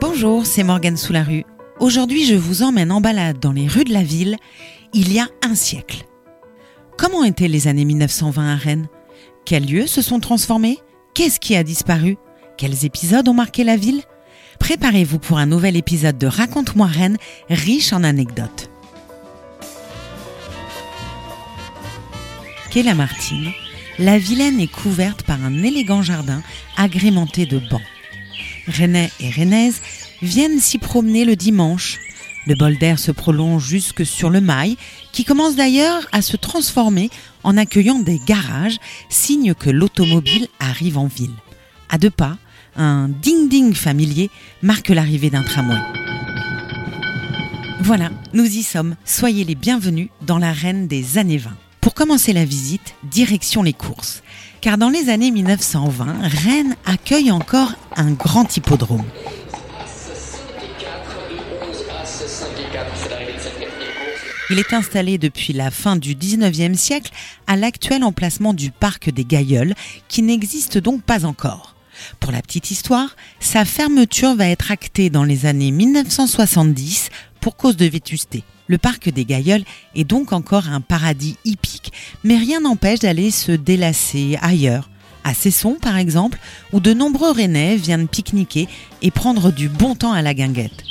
Bonjour, c'est Morgane Sous-la-Rue. Aujourd'hui, je vous emmène en balade dans les rues de la ville il y a un siècle. Comment étaient les années 1920 à Rennes? Quels lieux se sont transformés? Qu'est-ce qui a disparu? Quels épisodes ont marqué la ville? Préparez-vous pour un nouvel épisode de Raconte-moi Rennes, riche en anecdotes. Quai Lamartine, la Vilaine est couverte par un élégant jardin agrémenté de bancs. Rennais et Rennaises viennent s'y promener le dimanche. Le bol d'air se prolonge jusque sur le mail, qui commence d'ailleurs à se transformer en accueillant des garages, signe que l'automobile arrive en ville. À deux pas, un ding-ding familier marque l'arrivée d'un tramway. Voilà, nous y sommes. Soyez les bienvenus dans l'arène des années 20. Pour commencer la visite, direction les courses. Car dans les années 1920, Rennes accueille encore un grand hippodrome. Il est installé depuis la fin du 19e siècle à l'actuel emplacement du parc des Gailleuls, qui n'existe donc pas encore. Pour la petite histoire, sa fermeture va être actée dans les années 1970 pour cause de vétusté. Le parc des Gailleuls est donc encore un paradis hippique, mais rien n'empêche d'aller se délasser ailleurs, à Cesson par exemple, où de nombreux Rennais viennent pique-niquer et prendre du bon temps à la guinguette.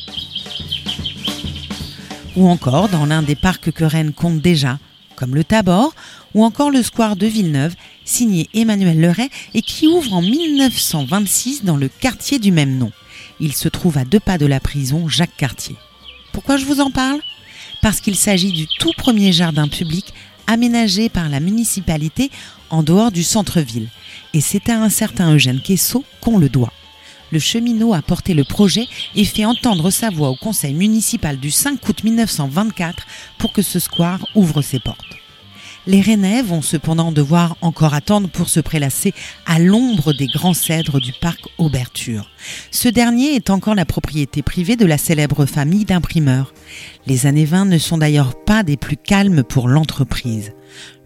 Ou encore dans l'un des parcs que Rennes compte déjà, comme le Tabor, ou encore le square de Villeneuve, signé Emmanuel Leray et qui ouvre en 1926 dans le quartier du même nom. Il se trouve à deux pas de la prison Jacques Cartier. Pourquoi je vous en parle? Parce qu'il s'agit du tout premier jardin public aménagé par la municipalité en dehors du centre-ville. Et c'est à un certain Eugène Quessot qu'on le doit. Le cheminot a porté le projet et fait entendre sa voix au conseil municipal du 5 août 1924 pour que ce square ouvre ses portes. Les Rennais vont cependant devoir encore attendre pour se prélasser à l'ombre des grands cèdres du parc Auberture. Ce dernier est encore la propriété privée de la célèbre famille d'imprimeurs. Les années 20 ne sont d'ailleurs pas des plus calmes pour l'entreprise.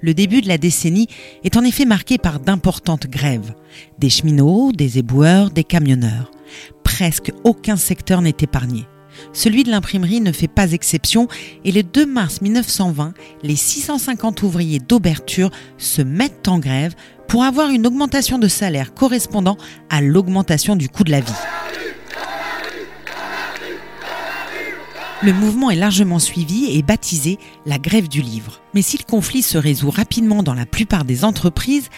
Le début de la décennie est en effet marqué par d'importantes grèves. Des cheminots, des éboueurs, des camionneurs. Presque aucun secteur n'est épargné. Celui de l'imprimerie ne fait pas exception et le 2 mars 1920, les 650 ouvriers d'Auberture se mettent en grève pour avoir une augmentation de salaire correspondant à l'augmentation du coût de la vie. Le mouvement est largement suivi et baptisé la grève du livre. Mais si le conflit se résout rapidement dans la plupart des entreprises,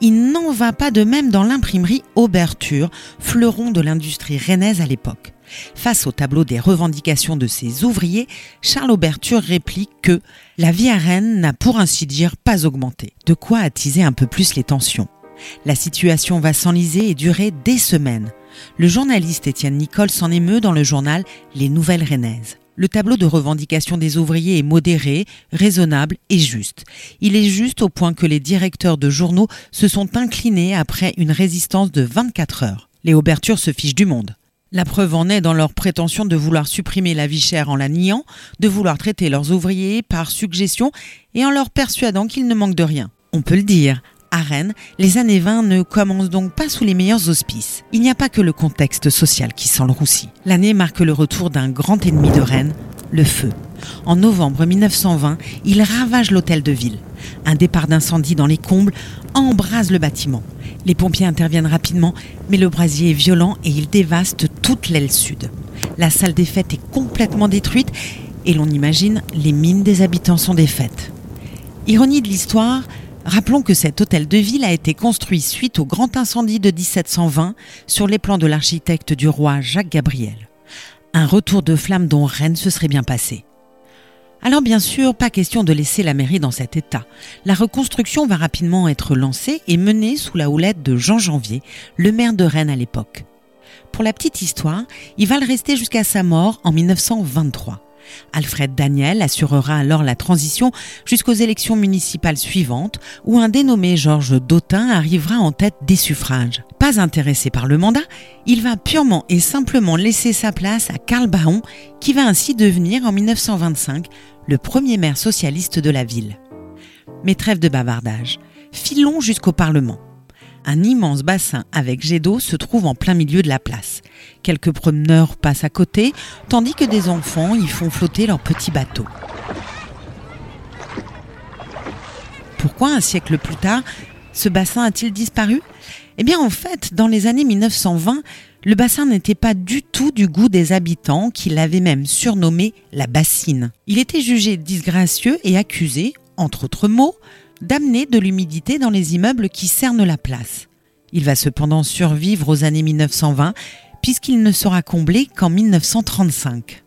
il n'en va pas de même dans l'imprimerie Auberture, fleuron de l'industrie rennaise à l'époque. Face au tableau des revendications de ses ouvriers, Charles Auberture réplique que la vie à Rennes n'a pour ainsi dire pas augmenté, de quoi attiser un peu plus les tensions. La situation va s'enliser et durer des semaines. Le journaliste Étienne Nicole s'en émeut dans le journal Les Nouvelles Rennaises. Le tableau de revendication des ouvriers est modéré, raisonnable et juste. Il est juste au point que les directeurs de journaux se sont inclinés après une résistance de 24 heures. Les Aubertures se fichent du monde. La preuve en est dans leur prétention de vouloir supprimer la vie chère en la niant, de vouloir traiter leurs ouvriers par suggestion et en leur persuadant qu'ils ne manquent de rien. On peut le dire, à Rennes, les années 20 ne commencent donc pas sous les meilleurs auspices. Il n'y a pas que le contexte social qui sent le roussi. L'année marque le retour d'un grand ennemi de Rennes, le feu. En novembre 1920, il ravage l'hôtel de ville. Un départ d'incendie dans les combles embrase le bâtiment. Les pompiers interviennent rapidement, mais le brasier est violent et il dévaste toute l'aile sud. La salle des fêtes est complètement détruite et l'on imagine les mines des habitants sont défaites. Ironie de l'histoire, rappelons que cet hôtel de ville a été construit suite au grand incendie de 1720 sur les plans de l'architecte du roi Jacques Gabriel. Un retour de flamme dont Rennes se serait bien passé. Alors bien sûr, pas question de laisser la mairie dans cet état. La reconstruction va rapidement être lancée et menée sous la houlette de Jean Janvier, le maire de Rennes à l'époque. Pour la petite histoire, il va le rester jusqu'à sa mort en 1923. Alfred Daniel assurera alors la transition jusqu'aux élections municipales suivantes où un dénommé Georges Dautin arrivera en tête des suffrages. Pas intéressé par le mandat, il va purement et simplement laisser sa place à Karl Baron qui va ainsi devenir en 1925 le premier maire socialiste de la ville. Mais trêve de bavardage, filons jusqu'au Parlement. Un immense bassin avec jet d'eau se trouve en plein milieu de la place. Quelques promeneurs passent à côté, tandis que des enfants y font flotter leurs petits bateaux. Pourquoi un siècle plus tard, ce bassin a-t-il disparu? Eh bien en fait, dans les années 1920, le bassin n'était pas du tout du goût des habitants qui l'avaient même surnommé la bassine. Il était jugé disgracieux et accusé, entre autres mots, d'amener de l'humidité dans les immeubles qui cernent la place. Il va cependant survivre aux années 1920 puisqu'il ne sera comblé qu'en 1935.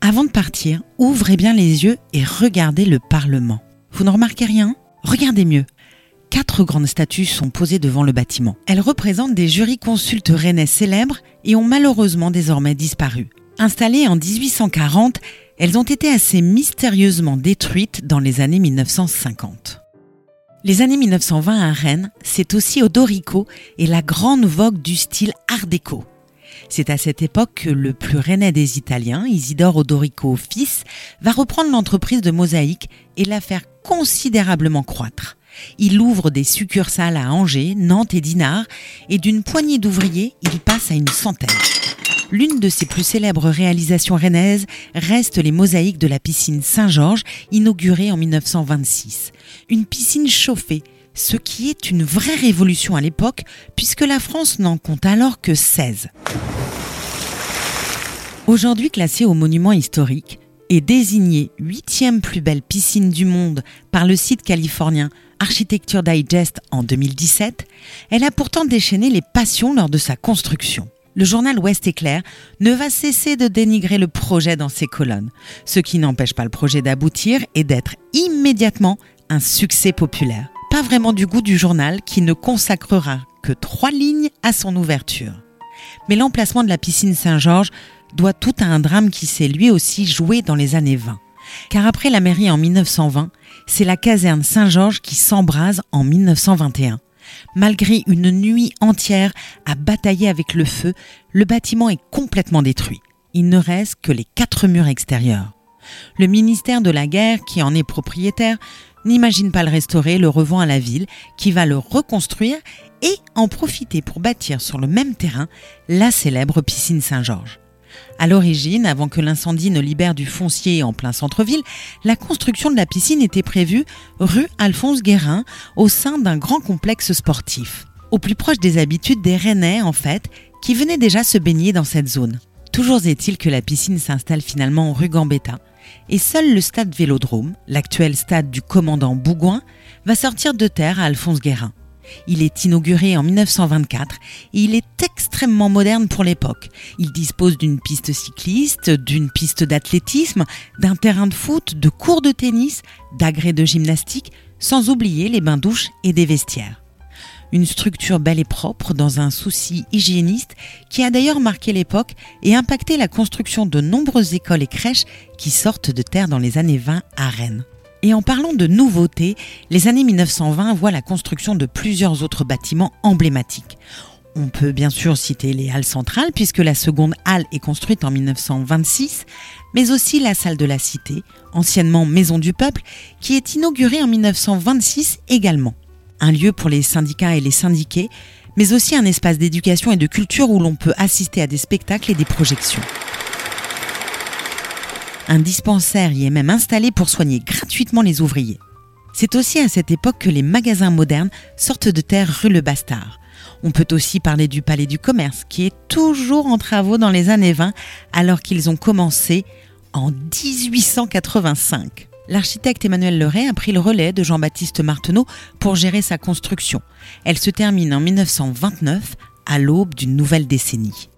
Avant de partir, ouvrez bien les yeux et regardez le Parlement. Vous ne remarquez rien? Regardez mieux. Quatre grandes statues sont posées devant le bâtiment. Elles représentent des jurisconsultes rennais célèbres et ont malheureusement désormais disparu. Installées en 1840, elles ont été assez mystérieusement détruites dans les années 1950. Les années 1920 à Rennes, c'est aussi Odorico et la grande vogue du style Art déco. C'est à cette époque que le plus rennais des Italiens, Isidore Odorico fils, va reprendre l'entreprise de mosaïque et la faire considérablement croître. Il ouvre des succursales à Angers, Nantes et Dinard, et d'une poignée d'ouvriers, il passe à une centaine. L'une de ses plus célèbres réalisations rennaises reste les mosaïques de la piscine Saint-Georges, inaugurée en 1926. Une piscine chauffée, ce qui est une vraie révolution à l'époque, puisque la France n'en compte alors que 16. Aujourd'hui classée au monument historique et désignée huitième plus belle piscine du monde par le site californien Architecture Digest en 2017, elle a pourtant déchaîné les passions lors de sa construction le journal Ouest Éclair ne va cesser de dénigrer le projet dans ses colonnes, ce qui n'empêche pas le projet d'aboutir et d'être immédiatement un succès populaire. Pas vraiment du goût du journal qui ne consacrera que trois lignes à son ouverture. Mais l'emplacement de la piscine Saint-Georges doit tout à un drame qui s'est lui aussi joué dans les années 20. Car après la mairie en 1920, c'est la caserne Saint-Georges qui s'embrase en 1921. Malgré une nuit entière à batailler avec le feu, le bâtiment est complètement détruit. Il ne reste que les quatre murs extérieurs. Le ministère de la Guerre, qui en est propriétaire, n'imagine pas le restaurer, le revend à la ville, qui va le reconstruire et en profiter pour bâtir sur le même terrain la célèbre piscine Saint-Georges. À l'origine, avant que l'incendie ne libère du foncier en plein centre-ville, la construction de la piscine était prévue rue Alphonse Guérin, au sein d'un grand complexe sportif. Au plus proche des habitudes des Rennais, en fait, qui venaient déjà se baigner dans cette zone. Toujours est-il que la piscine s'installe finalement rue Gambetta, et seul le stade Vélodrome, l'actuel stade du commandant Bougouin, va sortir de terre à Alphonse Guérin. Il est inauguré en 1924 et il est extrêmement moderne pour l'époque. Il dispose d'une piste cycliste, d'une piste d'athlétisme, d'un terrain de foot, de cours de tennis, d'agrès de gymnastique, sans oublier les bains-douches et des vestiaires. Une structure belle et propre dans un souci hygiéniste qui a d'ailleurs marqué l'époque et impacté la construction de nombreuses écoles et crèches qui sortent de terre dans les années 20 à Rennes. Et en parlant de nouveautés, les années 1920 voient la construction de plusieurs autres bâtiments emblématiques. On peut bien sûr citer les halles centrales, puisque la seconde halle est construite en 1926, mais aussi la salle de la Cité, anciennement Maison du Peuple, qui est inaugurée en 1926 également. Un lieu pour les syndicats et les syndiqués, mais aussi un espace d'éducation et de culture où l'on peut assister à des spectacles et des projections. Un dispensaire y est même installé pour soigner gratuitement les ouvriers. C'est aussi à cette époque que les magasins modernes sortent de terre rue Le Bastard. On peut aussi parler du Palais du Commerce, qui est toujours en travaux dans les années 20, alors qu'ils ont commencé en 1885. L'architecte Emmanuel Leray a pris le relais de Jean-Baptiste Marteneau pour gérer sa construction. Elle se termine en 1929, à l'aube d'une nouvelle décennie.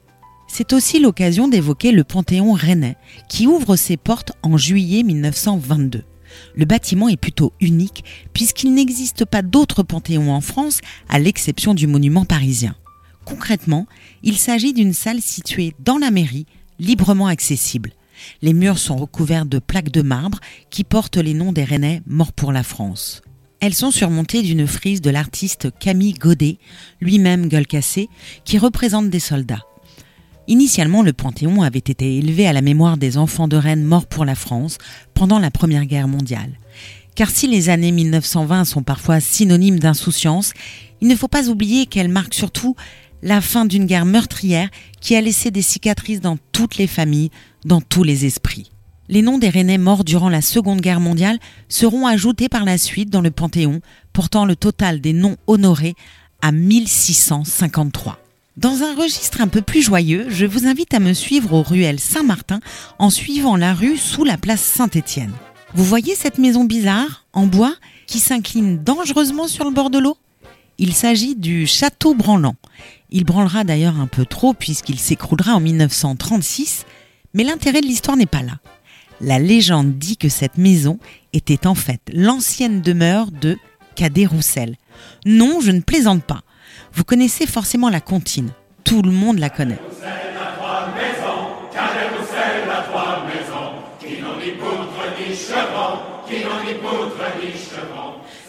C'est aussi l'occasion d'évoquer le Panthéon rennais, qui ouvre ses portes en juillet 1922. Le bâtiment est plutôt unique puisqu'il n'existe pas d'autres panthéons en France à l'exception du monument parisien. Concrètement, il s'agit d'une salle située dans la mairie, librement accessible. Les murs sont recouverts de plaques de marbre qui portent les noms des Rennais morts pour la France. Elles sont surmontées d'une frise de l'artiste Camille Godet, lui-même gueule cassée, qui représente des soldats. Initialement, le Panthéon avait été élevé à la mémoire des enfants de Rennes morts pour la France pendant la Première Guerre mondiale. Car si les années 1920 sont parfois synonymes d'insouciance, il ne faut pas oublier qu'elles marquent surtout la fin d'une guerre meurtrière qui a laissé des cicatrices dans toutes les familles, dans tous les esprits. Les noms des Rennais morts durant la Seconde Guerre mondiale seront ajoutés par la suite dans le Panthéon, portant le total des noms honorés à 1653. Dans un registre un peu plus joyeux, je vous invite à me suivre au ruelle Saint-Martin en suivant la rue sous la place Saint-Étienne. Vous voyez cette maison bizarre, en bois, qui s'incline dangereusement sur le bord de l'eau? Il s'agit du château branlant. Il branlera d'ailleurs un peu trop puisqu'il s'écroulera en 1936, mais l'intérêt de l'histoire n'est pas là. La légende dit que cette maison était en fait l'ancienne demeure de Cadet Roussel. Non, je ne plaisante pas. Vous connaissez forcément la comptine. Tout le monde la connaît.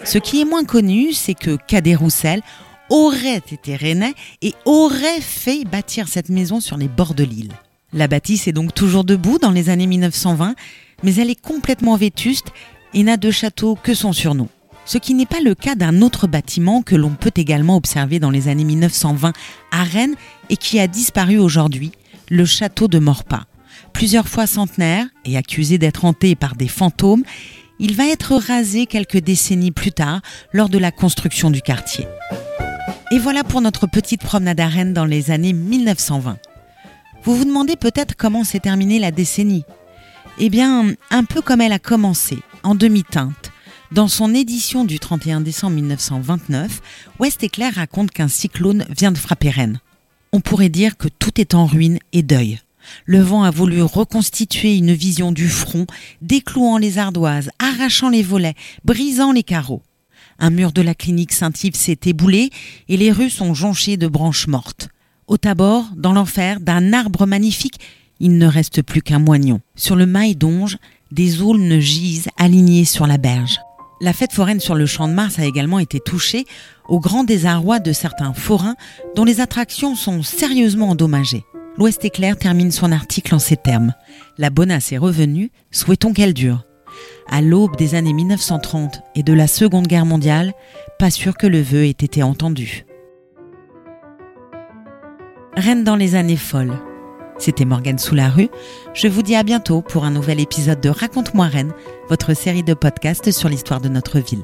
Ce qui est moins connu, c'est que Cadet Roussel aurait été rennais et aurait fait bâtir cette maison sur les bords de l'île. La bâtisse est donc toujours debout dans les années 1920, mais elle est complètement vétuste et n'a de château que son surnom ce qui n'est pas le cas d'un autre bâtiment que l'on peut également observer dans les années 1920 à Rennes et qui a disparu aujourd'hui, le château de Morpas. Plusieurs fois centenaire et accusé d'être hanté par des fantômes, il va être rasé quelques décennies plus tard lors de la construction du quartier. Et voilà pour notre petite promenade à Rennes dans les années 1920. Vous vous demandez peut-être comment s'est terminée la décennie Eh bien, un peu comme elle a commencé, en demi-teinte, dans son édition du 31 décembre 1929, West Éclair raconte qu'un cyclone vient de frapper Rennes. On pourrait dire que tout est en ruine et deuil. Le vent a voulu reconstituer une vision du front, déclouant les ardoises, arrachant les volets, brisant les carreaux. Un mur de la clinique Saint-Yves s'est éboulé et les rues sont jonchées de branches mortes. Au tabord, dans l'enfer, d'un arbre magnifique, il ne reste plus qu'un moignon. Sur le mail d'onge, des aulnes gisent alignées sur la berge. La fête foraine sur le champ de Mars a également été touchée au grand désarroi de certains forains dont les attractions sont sérieusement endommagées. L'Ouest éclair termine son article en ces termes. La bonasse est revenue, souhaitons qu'elle dure. À l'aube des années 1930 et de la Seconde Guerre mondiale, pas sûr que le vœu ait été entendu. Reine dans les années folles. C'était Morgane sous la. Je vous dis à bientôt pour un nouvel épisode de Raconte-moi Rennes, votre série de podcasts sur l'histoire de notre ville.